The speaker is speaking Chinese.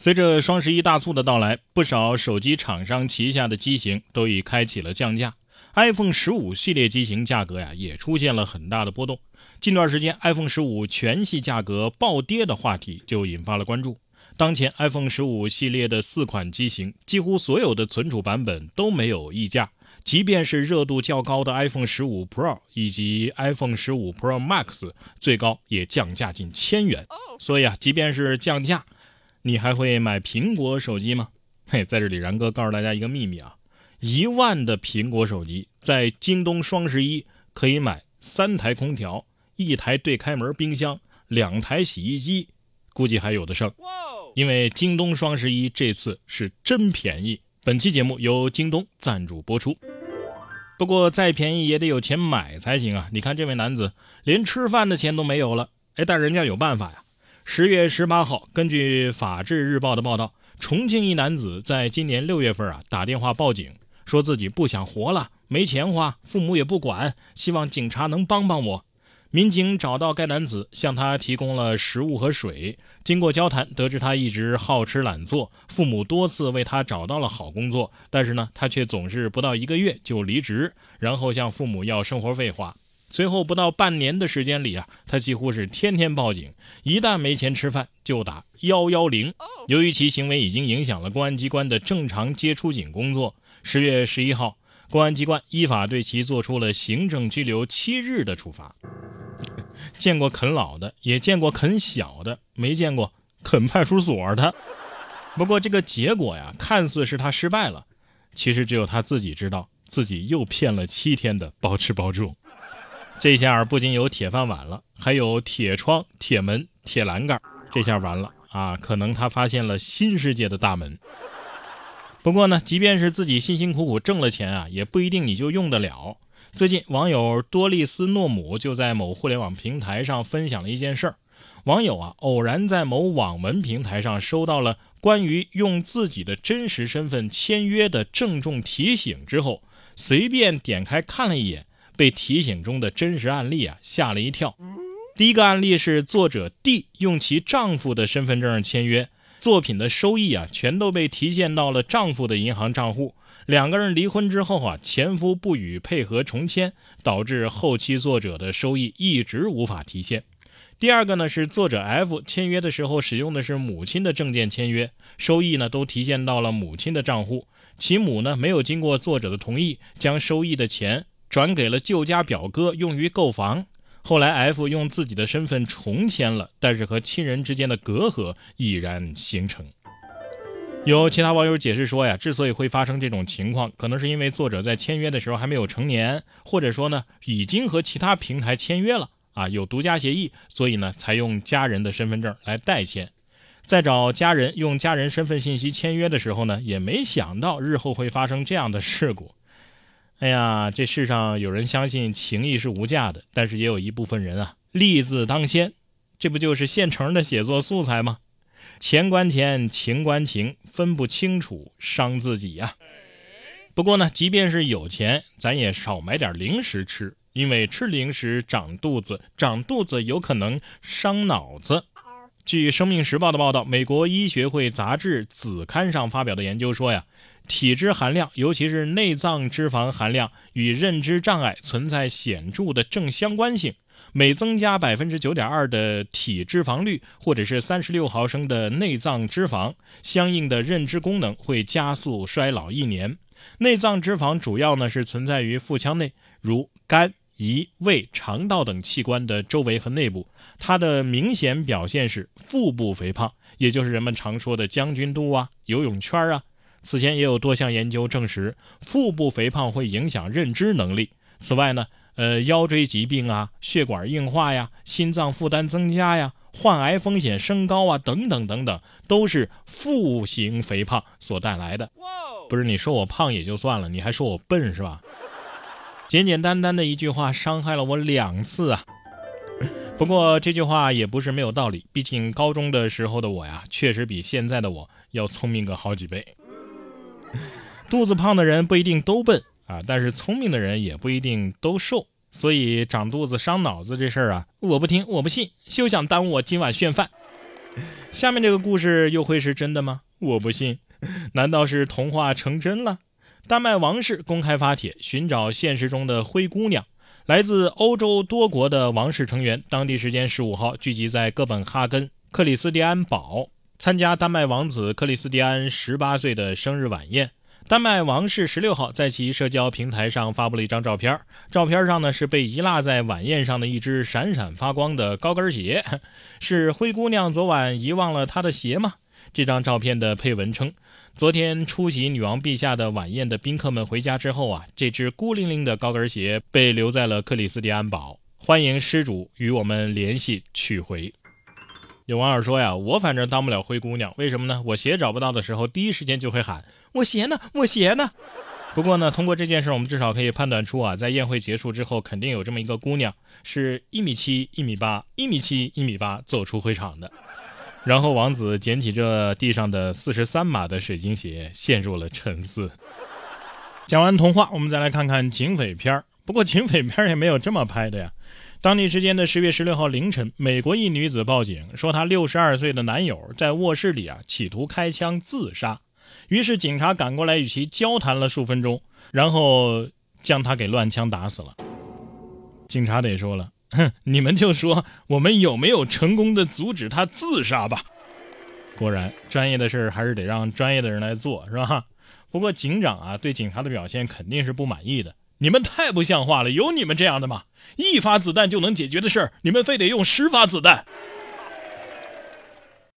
随着双十一大促的到来，不少手机厂商旗下的机型都已开启了降价。iPhone 十五系列机型价格呀，也出现了很大的波动。近段时间，iPhone 十五全系价格暴跌的话题就引发了关注。当前 iPhone 十五系列的四款机型，几乎所有的存储版本都没有溢价，即便是热度较高的 iPhone 十五 Pro 以及 iPhone 十五 Pro Max，最高也降价近千元。所以啊，即便是降价，你还会买苹果手机吗？嘿，在这里，然哥告诉大家一个秘密啊，一万的苹果手机在京东双十一可以买三台空调、一台对开门冰箱、两台洗衣机，估计还有的剩。因为京东双十一这次是真便宜。本期节目由京东赞助播出。不过再便宜也得有钱买才行啊！你看这位男子连吃饭的钱都没有了，哎，但人家有办法呀。十月十八号，根据《法制日报》的报道，重庆一男子在今年六月份啊打电话报警，说自己不想活了，没钱花，父母也不管，希望警察能帮帮我。民警找到该男子，向他提供了食物和水。经过交谈，得知他一直好吃懒做，父母多次为他找到了好工作，但是呢，他却总是不到一个月就离职，然后向父母要生活费花。随后不到半年的时间里啊，他几乎是天天报警，一旦没钱吃饭就打幺幺零。由于其行为已经影响了公安机关的正常接出警工作，十月十一号，公安机关依法对其作出了行政拘留七日的处罚。见过啃老的，也见过啃小的，没见过啃派出所的。不过这个结果呀，看似是他失败了，其实只有他自己知道，自己又骗了七天的包吃包住。这下不仅有铁饭碗了，还有铁窗、铁门、铁栏杆。这下完了啊！可能他发现了新世界的大门。不过呢，即便是自己辛辛苦苦挣了钱啊，也不一定你就用得了。最近，网友多利斯诺姆就在某互联网平台上分享了一件事儿。网友啊，偶然在某网文平台上收到了关于用自己的真实身份签约的郑重提醒之后，随便点开看了一眼。被提醒中的真实案例啊吓了一跳。第一个案例是作者 D 用其丈夫的身份证签约，作品的收益啊全都被提现到了丈夫的银行账户。两个人离婚之后啊，前夫不予配合重签，导致后期作者的收益一直无法提现。第二个呢是作者 F 签约的时候使用的是母亲的证件签约，收益呢都提现到了母亲的账户，其母呢没有经过作者的同意，将收益的钱。转给了旧家表哥用于购房，后来 F 用自己的身份重签了，但是和亲人之间的隔阂已然形成。有其他网友解释说呀，之所以会发生这种情况，可能是因为作者在签约的时候还没有成年，或者说呢已经和其他平台签约了啊，有独家协议，所以呢才用家人的身份证来代签，在找家人用家人身份信息签约的时候呢，也没想到日后会发生这样的事故。哎呀，这世上有人相信情谊是无价的，但是也有一部分人啊，利字当先，这不就是现成的写作素材吗？钱关钱，情关情，分不清楚，伤自己呀。不过呢，即便是有钱，咱也少买点零食吃，因为吃零食长肚子，长肚子有可能伤脑子。据《生命时报》的报道，美国医学会杂志子刊上发表的研究说呀。体脂含量，尤其是内脏脂肪含量，与认知障碍存在显著的正相关性。每增加百分之九点二的体脂肪率，或者是三十六毫升的内脏脂肪，相应的认知功能会加速衰老一年。内脏脂肪主要呢是存在于腹腔内，如肝、胰、胃、肠道等器官的周围和内部。它的明显表现是腹部肥胖，也就是人们常说的将军肚啊、游泳圈啊。此前也有多项研究证实，腹部肥胖会影响认知能力。此外呢，呃，腰椎疾病啊、血管硬化呀、心脏负担增加呀、患癌风险升高啊，等等等等，都是腹型肥胖所带来的。不是你说我胖也就算了，你还说我笨是吧？简简单单的一句话，伤害了我两次啊！不过这句话也不是没有道理，毕竟高中的时候的我呀，确实比现在的我要聪明个好几倍。肚子胖的人不一定都笨啊，但是聪明的人也不一定都瘦，所以长肚子伤脑子这事儿啊，我不听，我不信，休想耽误我今晚炫饭。下面这个故事又会是真的吗？我不信。难道是童话成真了？丹麦王室公开发帖寻找现实中的灰姑娘。来自欧洲多国的王室成员，当地时间十五号聚集在哥本哈根克里斯蒂安堡，参加丹麦王子克里斯蒂安十八岁的生日晚宴。丹麦王室十六号在其社交平台上发布了一张照片，照片上呢是被遗落在晚宴上的一只闪闪发光的高跟鞋，是灰姑娘昨晚遗忘了她的鞋吗？这张照片的配文称，昨天出席女王陛下的晚宴的宾客们回家之后啊，这只孤零零的高跟鞋被留在了克里斯蒂安堡，欢迎失主与我们联系取回。有网友说呀，我反正当不了灰姑娘，为什么呢？我鞋找不到的时候，第一时间就会喊我鞋呢，我鞋呢。不过呢，通过这件事，我们至少可以判断出啊，在宴会结束之后，肯定有这么一个姑娘，是一米七、一米八、一米七、一米八走出会场的。然后王子捡起这地上的四十三码的水晶鞋，陷入了沉思。讲完童话，我们再来看看警匪片儿。不过警匪片也没有这么拍的呀。当地时间的十月十六号凌晨，美国一女子报警说，她六十二岁的男友在卧室里啊企图开枪自杀。于是警察赶过来与其交谈了数分钟，然后将他给乱枪打死了。警察得说了，哼，你们就说我们有没有成功的阻止他自杀吧？果然，专业的事儿还是得让专业的人来做，是吧？不过警长啊对警察的表现肯定是不满意的。你们太不像话了！有你们这样的吗？一发子弹就能解决的事儿，你们非得用十发子弹。